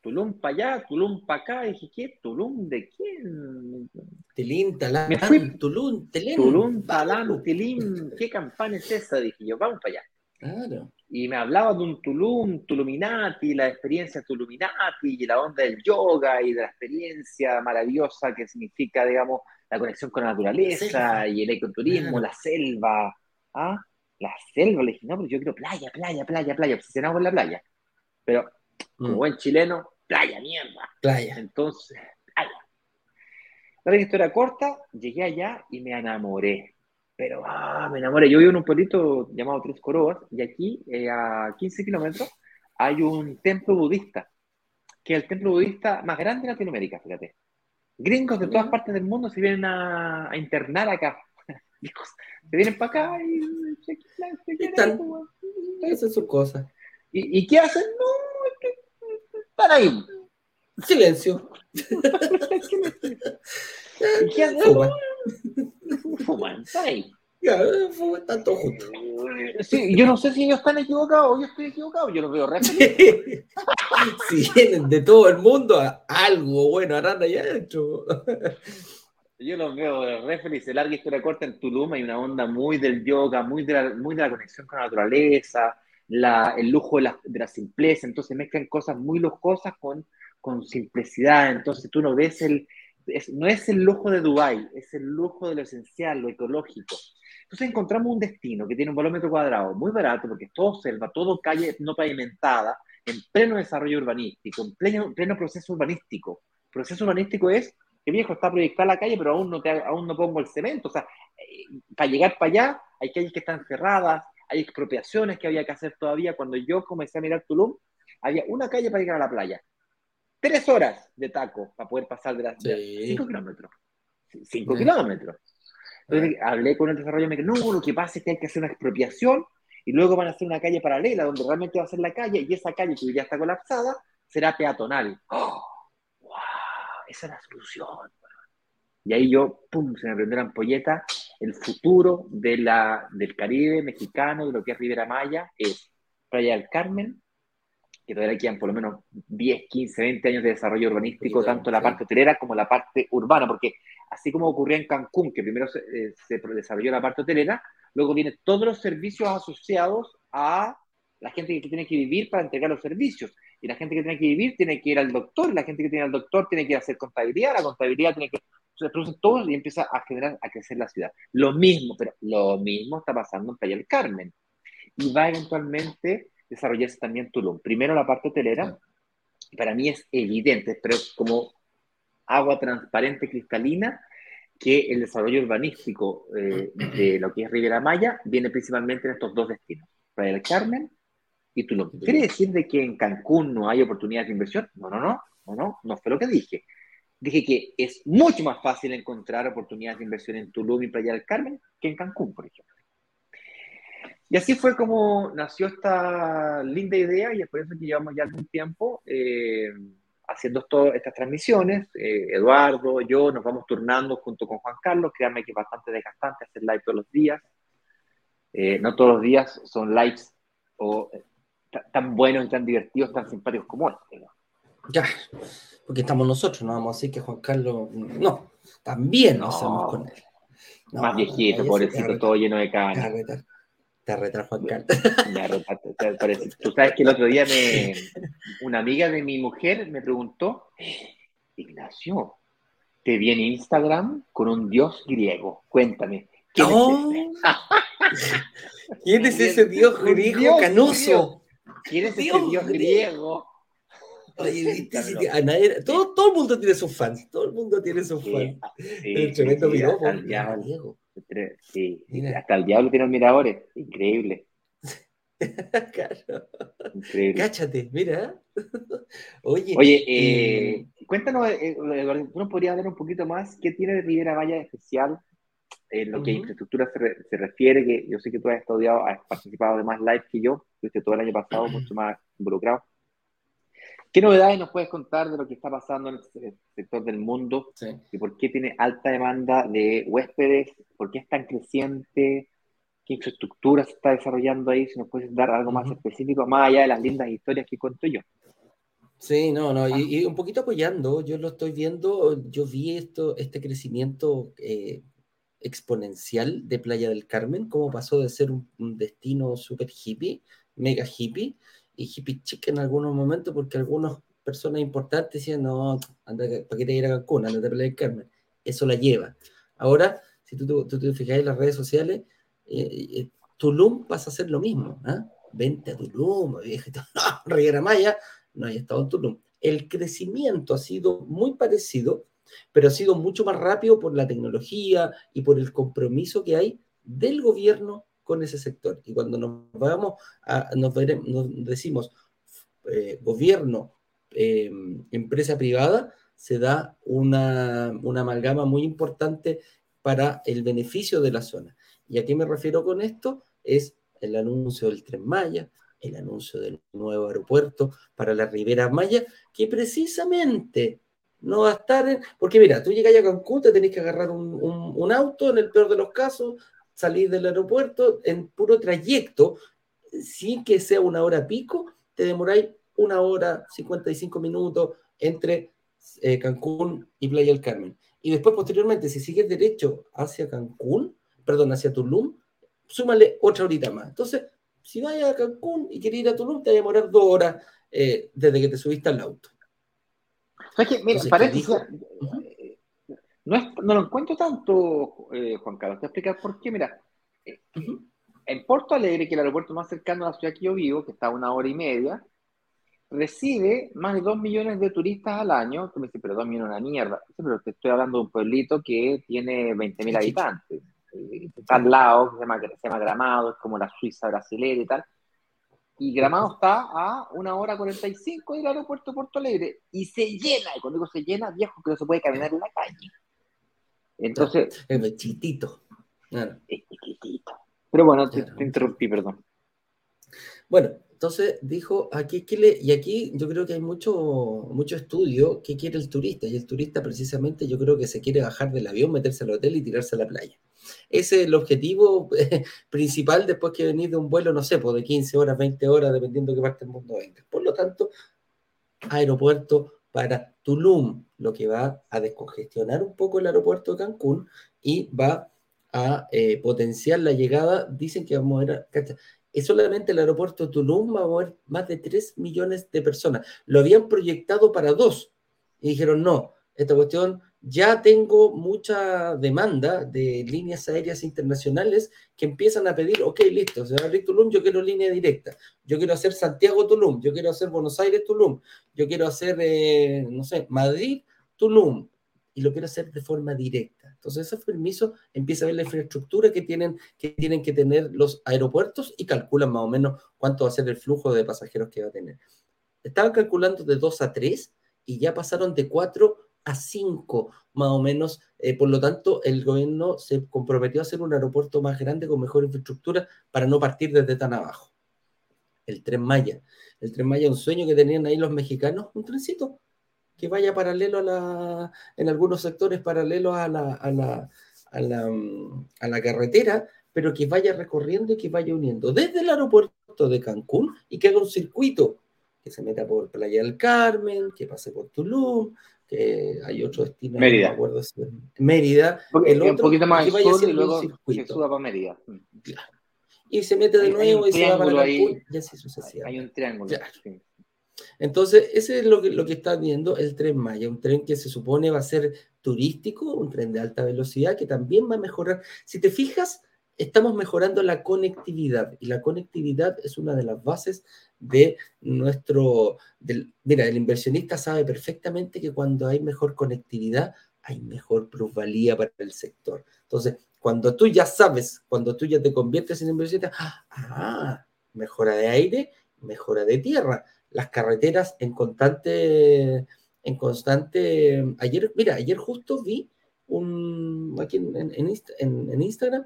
Tulum para allá, Tulum para acá. Y dije, ¿qué? ¿Tulum de quién? Telín, Talán, Me fui- Tulum, Telén. Tulum, Talán. Tilín. ¿Qué campana es esa? Dije yo, vamos para allá. Claro. y me hablaba de un Tulum, Tuluminati, la experiencia Tuluminati y la onda del yoga y de la experiencia maravillosa que significa, digamos, la conexión con la naturaleza y el ecoturismo, Claro. la selva. ¿Ah? La selva, le dije, no, pero yo quiero playa, playa, playa, playa, obsesionado con la playa. Pero como Mm, buen chileno, playa, mierda. Playa. Entonces, playa. La historia corta, llegué allá y me enamoré. Pero, ah, me enamoré. Yo vivo en un pueblito llamado Tres Coroas y aquí, eh, a 15 kilómetros, hay un templo budista, que es el templo budista más grande de Latinoamérica, fíjate. Gringos de todas partes del mundo se vienen a, a internar acá. [laughs] Se vienen para acá y se quieren, Esa es su cosa. ¿Y, ¿Y qué hacen? No, es que están ahí. Silencio. [laughs] [laughs] ¿Y qué hacen? Fuma. Fuman, están ahí. Claro, fue tanto juntos. Sí, yo no sé si ellos están equivocados o yo estoy equivocado, yo los veo re [laughs] si vienen de todo el mundo, algo bueno harán allá adentro. Yo los veo re felices. Larga historia corta en Tulum hay una onda muy del yoga, muy de la, muy de la conexión con la naturaleza, la, el lujo de la, de la simpleza. Entonces mezclan cosas muy lujosas con, con simplicidad. Entonces tú no ves el. No es el lujo de Dubái, es el lujo de lo esencial, lo ecológico. Entonces encontramos un destino que tiene un valor metro cuadrado muy barato, porque es todo selva, todo calle no pavimentada, en pleno desarrollo urbanístico, en pleno, pleno proceso urbanístico. Proceso urbanístico es que viejo está proyectada la calle, pero aún no, te, aún no pongo el cemento. O sea, eh, para llegar para allá hay calles que están cerradas, hay expropiaciones que había que hacer todavía. Cuando yo comencé a mirar Tulum, había una calle para llegar a la playa. Tres horas de taco para poder pasar de las cinco kilómetros. Cinco kilómetros. Entonces hablé con el desarrollo y me dijo, no, lo que pasa es que hay que hacer una expropiación y luego van a hacer una calle paralela donde realmente va a ser la calle y esa calle que ya está colapsada será peatonal. ¡Oh! esa es la solución. Y ahí yo, pum, se me prendió la ampolleta. El futuro de la, del Caribe mexicano, de lo que es Ribera Maya, es Playa del Carmen, que todavía quedan por lo menos 10, 15, 20 años de desarrollo urbanístico, tanto la parte hotelera como la parte urbana, porque así como ocurrió en Cancún, que primero se, eh, se desarrolló la parte hotelera, luego vienen todos los servicios asociados a la gente que tiene que vivir para entregar los servicios. Y la gente que tiene que vivir tiene que ir al doctor, la gente que tiene al doctor tiene que hacer contabilidad, la contabilidad tiene que... Se producen todos y empieza a generar, a crecer la ciudad. Lo mismo, pero lo mismo está pasando en Playa del Carmen. Y va eventualmente desarrollarse también Tulum. Primero la parte hotelera, para mí es evidente, pero como agua transparente, cristalina, que el desarrollo urbanístico eh, de lo que es Riviera Maya viene principalmente en estos dos destinos, Playa del Carmen y Tulum. ¿Quiere decir de que en Cancún no hay oportunidades de inversión? No, no, no, no, no, no fue lo que dije. Dije que es mucho más fácil encontrar oportunidades de inversión en Tulum y Playa del Carmen que en Cancún, por ejemplo. Y así fue como nació esta linda idea y es por eso que llevamos ya algún tiempo eh, haciendo todas estas transmisiones. Eh, Eduardo, yo nos vamos turnando junto con Juan Carlos. Créanme que es bastante desgastante hacer live todos los días. Eh, no todos los días son lives o tan buenos y tan divertidos, tan simpáticos como este. Ya, porque estamos nosotros, no vamos a decir que Juan Carlos, no, también nos hacemos con él. Más viejito, pobrecito, todo lleno de caña. Te Juan Carlos. Me Tú sabes que el otro día me, una amiga de mi mujer me preguntó, Ignacio, te vi en Instagram con un dios griego. Cuéntame. ¿Quién, es, [laughs] ¿Quién es ese dios griego canoso? ¿Quién es Dios ese Dios griego? [laughs] todo, todo, el mundo tiene sus fans, todo el mundo tiene sus fans. el tremendo sí, hasta el diablo, sí, hasta el diablo tiene miradores, increíble. [laughs] claro. Increíble. Cáchate, mira. [laughs] Oye, Oye eh, cuéntanos, eh, Eduardo, ¿tú nos podrías hablar un poquito más qué tiene de Riviera de especial en lo que a infraestructura se, refiere, que yo sé que tú has estudiado, has participado de más live que yo, fuiste todo el año pasado [clears throat] mucho más involucrado. ¿Qué novedades nos puedes contar de lo que está pasando en el sector del mundo y por qué tiene alta demanda de huéspedes? ¿Por qué es tan creciente? ¿Qué infraestructura se está desarrollando ahí? Si nos puedes dar algo más específico, más allá de las lindas historias que cuento yo. Sí, no, no, y, un poquito apoyando, yo lo estoy viendo, yo vi esto, este crecimiento eh, exponencial de Playa del Carmen, como pasó de ser un, destino súper hippie, mega hippie, y hippie en algunos momentos, porque algunas personas importantes decían, no, anda, ¿para qué te ir a Cancún? Anda a del Carmen. Eso la lleva. Ahora, si tú, tú, te fijas en las redes sociales, eh, eh, Tulum pasa a ser lo mismo. ¿ah? Vente a Tulum, vieja, [laughs] no, Riviera Maya, no hay estado en Tulum. El crecimiento ha sido muy parecido pero ha sido mucho más rápido por la tecnología y por el compromiso que hay del gobierno con ese sector. Y cuando nos vamos a, nos, decimos eh, gobierno, eh, empresa privada, se da una, una amalgama muy importante para el beneficio de la zona. ¿Y a qué me refiero con esto? Es el anuncio del Tren Maya, el anuncio del nuevo aeropuerto para la Ribera Maya, que precisamente no va a estar en... Porque mira, tú llegas a Cancún, te tenés que agarrar un, auto, en el peor de los casos, salir del aeropuerto en puro trayecto, sin que sea una hora pico, te demoráis una hora, 55 minutos entre eh, Cancún y Playa del Carmen. Y después, posteriormente, si sigues derecho hacia Cancún, perdón, hacia Tulum, súmale otra horita más. Entonces, si vas a Cancún y quieres ir a Tulum, te va a demorar dos horas eh, desde que te subiste al auto. mira, parece no, no, lo encuentro tanto, eh, Juan Carlos. Te voy a explicar por qué. Mira, en Porto Alegre, que es el aeropuerto más cercano a la ciudad que yo vivo, que está a una hora y media, recibe más de 2 millones de turistas al año. Tú me dices, pero 2 millones es una mierda. pero te estoy hablando de un pueblito que tiene 20 mil habitantes. Eh, está al lado, se llama, se llama Gramado, es como la Suiza brasileña y tal. Y Gramado está a una hora 45 del aeropuerto de Porto Alegre y se llena. Y cuando digo se llena, viejo, que no se puede caminar en la calle. Entonces. Es chiquitito. Es chiquitito. Pero bueno, te, interrumpí, perdón. Bueno, entonces dijo, aquí, le, y aquí yo creo que hay mucho, mucho estudio que quiere el turista, y el turista precisamente yo creo que se quiere bajar del avión, meterse al hotel y tirarse a la playa. Ese es el objetivo [laughs] principal después que venir de un vuelo, no sé, pues de 15 horas, 20 horas, dependiendo de qué parte del mundo venga. Por lo tanto, aeropuerto para Tulum, lo que va a descongestionar un poco el aeropuerto de Cancún y va a eh, potenciar la llegada. Dicen que vamos a ver, es solamente el aeropuerto de Tulum va a mover más de 3 millones de personas. Lo habían proyectado para dos y dijeron, no, esta cuestión ya tengo mucha demanda de líneas aéreas internacionales que empiezan a pedir, ok, listo, se va a abrir Tulum, yo quiero línea directa, yo quiero hacer Santiago-Tulum, yo quiero hacer Buenos Aires-Tulum, yo quiero hacer, eh, no sé, Madrid-Tulum, y lo quiero hacer de forma directa. Entonces, ese permiso empieza a ver la infraestructura que tienen, que tienen que tener los aeropuertos y calculan más o menos cuánto va a ser el flujo de pasajeros que va a tener. Estaban calculando de 2 a 3 y ya pasaron de 4 a 5 más o menos. Eh, por lo tanto, el gobierno se comprometió a hacer un aeropuerto más grande con mejor infraestructura para no partir desde tan abajo. El tren Maya. El tren Maya, un sueño que tenían ahí los mexicanos, un trencito que vaya paralelo a la, en algunos sectores paralelos a la, a la, a la, mm, a la carretera, pero que vaya recorriendo y que vaya uniendo desde el aeropuerto de Cancún y que haga un circuito que se meta por Playa del Carmen, que pase por Tulum, que hay otro destino, Mérida. no me acuerdo si Mérida, el otro, un poquito más que vaya sur y luego se suba para Mérida. Claro. Y se mete de Hay- nuevo y se va para Cancún, ahí. y así Hay, sucesivamente. hay un triángulo. Claro. sí. Entonces, ese es lo que, lo que está viendo el tren Maya, un tren que se supone va a ser turístico, un tren de alta velocidad que también va a mejorar. Si te fijas, estamos mejorando la conectividad y la conectividad es una de las bases de nuestro... Del, mira, el inversionista sabe perfectamente que cuando hay mejor conectividad, hay mejor plusvalía para el sector. Entonces, cuando tú ya sabes, cuando tú ya te conviertes en inversionista, ah, mejora de aire, mejora de tierra las carreteras en constante, en constante, ayer, mira, ayer justo vi un, aquí en, en- en Insta- en- en Instagram,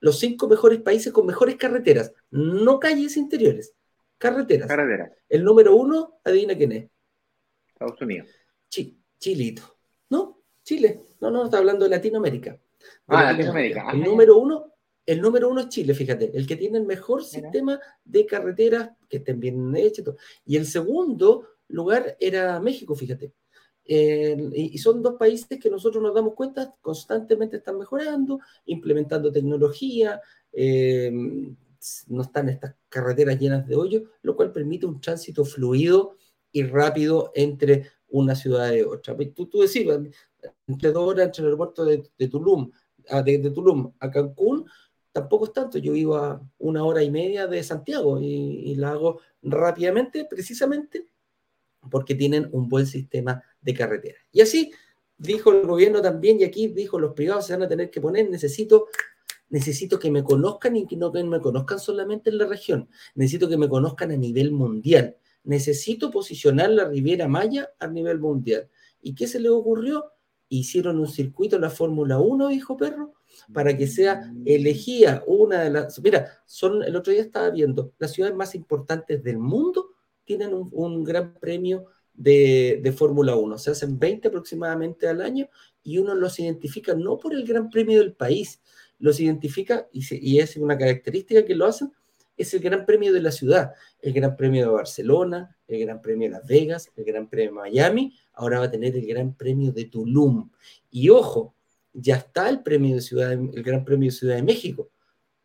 los cinco mejores países con mejores carreteras, no calles interiores, carreteras. Carretera, El número uno, adivina quién es, Estados Unidos. Chi- Chilito, ¿no? Chile, no, no, está hablando de Latinoamérica. De Ah, Latinoamérica. El Ah, número uno, el número uno es Chile, fíjate, el que tiene el mejor Mira. sistema de carreteras que estén bien hechas. Y el segundo lugar era México, fíjate. Eh, y, son dos países que nosotros nos damos cuenta constantemente están mejorando, implementando tecnología, eh, no están estas carreteras llenas de hoyos, lo cual permite un tránsito fluido y rápido entre una ciudad y otra. Tú, tú decías, entre dos horas entre el aeropuerto de, de Tulum, a, de, de Tulum a Cancún, tampoco es tanto. Yo vivo a una hora y media de Santiago y, y la hago rápidamente, precisamente porque tienen un buen sistema de carretera. Y así dijo el gobierno también, y aquí dijo los privados se van a tener que poner, necesito, necesito que me conozcan y que no me conozcan solamente en la región, necesito que me conozcan a nivel mundial, necesito posicionar la Riviera Maya a nivel mundial. ¿Y qué se le ocurrió? Hicieron un circuito en la Fórmula 1, hijo perro, para que sea elegida una de las... Mira, son, el otro día estaba viendo, las ciudades más importantes del mundo tienen un gran premio de, Fórmula 1. Se hacen 20 aproximadamente al año y uno los identifica no por el gran premio del país, los identifica y, y es una característica que lo hacen, es el Gran Premio de la ciudad, el Gran Premio de Barcelona, el Gran Premio de Las Vegas, el Gran Premio de Miami, ahora va a tener el Gran Premio de Tulum. Y ojo, ya está el premio de Ciudad, el Gran Premio de Ciudad de México.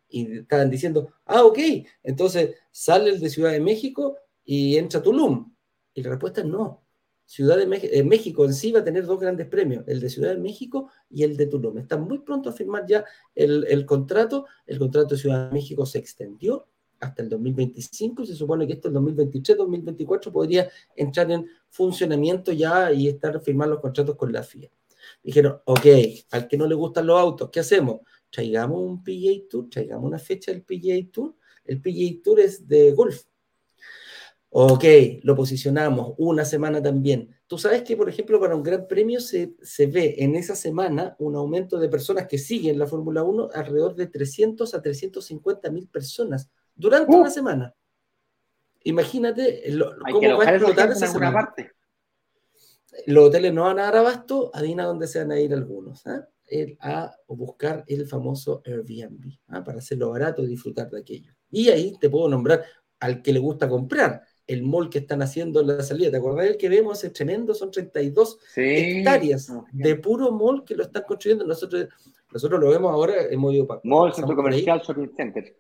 Y estaban diciendo, ah, ok, entonces sale el de Ciudad de México y entra Tulum. Y la respuesta es no. Ciudad de México, eh, México en sí va a tener dos grandes premios, el de Ciudad de México y el de Tulum. Están muy pronto a firmar ya el, el contrato. El contrato de Ciudad de México se extendió hasta el 2025 y se supone que esto el 2023, 2024 podría entrar en funcionamiento ya y estar firmar los contratos con la FIA. Dijeron, ok, al que no le gustan los autos, ¿qué hacemos? Traigamos un PGA Tour, traigamos una fecha del PGA Tour. El PGA Tour es de golf. Ok, lo posicionamos una semana también. Tú sabes que, por ejemplo, para un gran premio se, se ve en esa semana un aumento de personas que siguen la Fórmula 1 alrededor de 300 a 350 mil personas durante una semana. Imagínate cómo va a explotar esa semana. Parte. Los hoteles no van a dar abasto, adivina dónde se van a ir algunos. ¿ah? a buscar el famoso Airbnb ¿ah? para hacerlo barato y disfrutar de aquello. Y ahí te puedo nombrar al que le gusta comprar el mall que están haciendo en la salida. ¿Te acordás del que vemos? Es tremendo, son 32 hectáreas de puro mall que lo están construyendo. Nosotros, nosotros lo vemos ahora, hemos ido para. Mall, centro comercial, shopping center.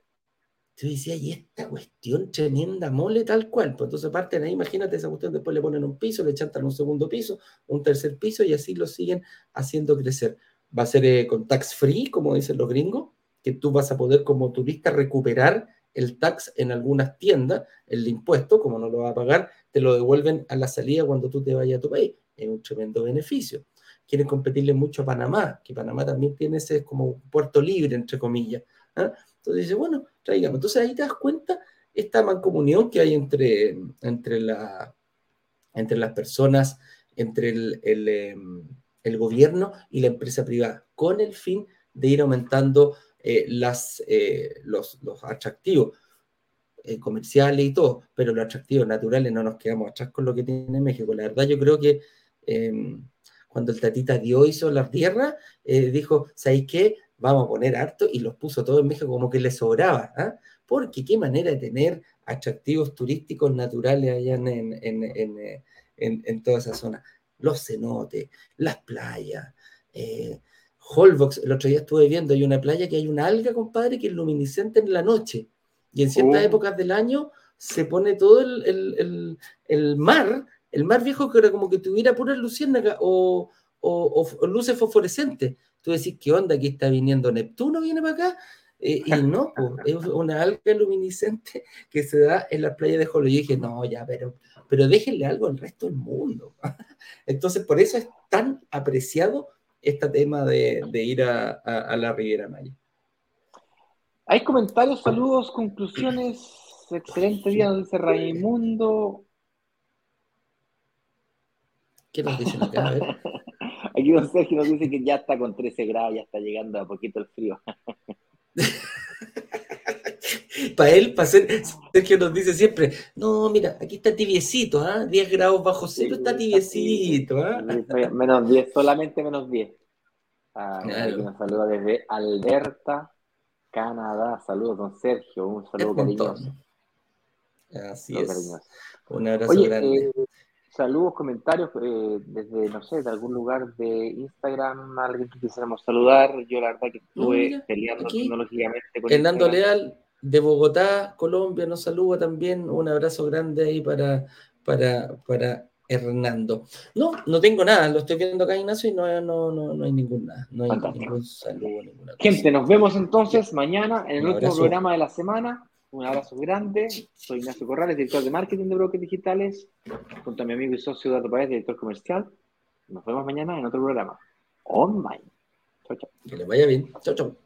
Yo decía, y esta cuestión tremenda, mole tal cual. Pues entonces parten ahí, imagínate esa cuestión, después le ponen un piso, le chantan un segundo piso, un tercer piso y así lo siguen haciendo crecer. Va a ser eh, con tax free, como dicen los gringos, que tú vas a poder como turista recuperar el tax en algunas tiendas, el impuesto, como no lo va a pagar, te lo devuelven a la salida cuando tú te vayas a tu país. Es un tremendo beneficio. Quieren competirle mucho a Panamá, que Panamá también tiene ese como puerto libre, entre comillas. ¿ah? Entonces dice, bueno, traigamos. Entonces ahí te das cuenta esta mancomunión que hay entre, entre, la, entre las personas, entre el, el, em, el, gobierno y la empresa privada, con el fin de ir aumentando eh, las, eh, los, los, atractivos eh, comerciales y todo, pero los atractivos naturales no nos quedamos atrás con lo que tiene México. La verdad, yo creo que em, cuando el Tatita dio hizo la tierra, dijo, ¿sabéis qué? vamos a poner harto, y los puso todo en México como que le sobraba, ¿ah? porque qué manera de tener atractivos turísticos naturales allá en, en, en, toda esa zona. Los cenotes, las playas, Holbox, el otro día estuve viendo, hay una playa que hay una alga, compadre, que es luminiscente en la noche, y en ciertas oh. épocas del año se pone todo el, el, mar, el mar viejo que era como que tuviera pura luciérnaga o, o, o luces fosforescentes tú decís, ¿qué onda? Aquí está viniendo Neptuno, viene para acá. Eh, y no, pues, [laughs] es una alga luminiscente que se da en la playa de Jolo. Y dije, no, ya, pero, pero déjenle algo al resto del mundo. [laughs] Entonces, por eso es tan apreciado este tema de, ir a, la Riviera Maya. Hay comentarios, saludos, conclusiones. Excelente día, nos dice Raimundo. ¿Qué nos dicen acá? A ver. [laughs] Aquí don Sergio nos dice que ya está con 13 grados, ya está llegando a poquito el frío. [laughs] para él, para ser, Sergio nos dice siempre, no, mira, aquí está tibiecito, ¿ah? 10 grados bajo cero, está tibiecito, ¿ah? Menos 10, solamente menos 10. Ah, Nos saluda desde Alberta, Canadá. Saludos, don Sergio. Un saludo cariñoso. Así es. Un abrazo grande. Eh, saludos, comentarios eh, desde, no sé, de algún lugar de Instagram, alguien que quisiéramos saludar. Yo la verdad que estuve peleando tecnológicamente con Hernando Leal, de Bogotá, Colombia, nos saluda también. Un abrazo grande ahí para, para, para Hernando. No, no tengo nada, lo estoy viendo acá, Ignacio, y no, no, no, no hay ninguna, no hay ningún saludo, ninguna Gente, nos vemos entonces mañana en el último programa de la semana. Un abrazo grande. Soy Ignacio Corrales, director de marketing de Brokers Digitales, junto a mi amigo y socio Dato Paredes, director comercial. Nos vemos mañana en otro programa. Online. Chao, chao. Que le vaya bien. Chao, chao.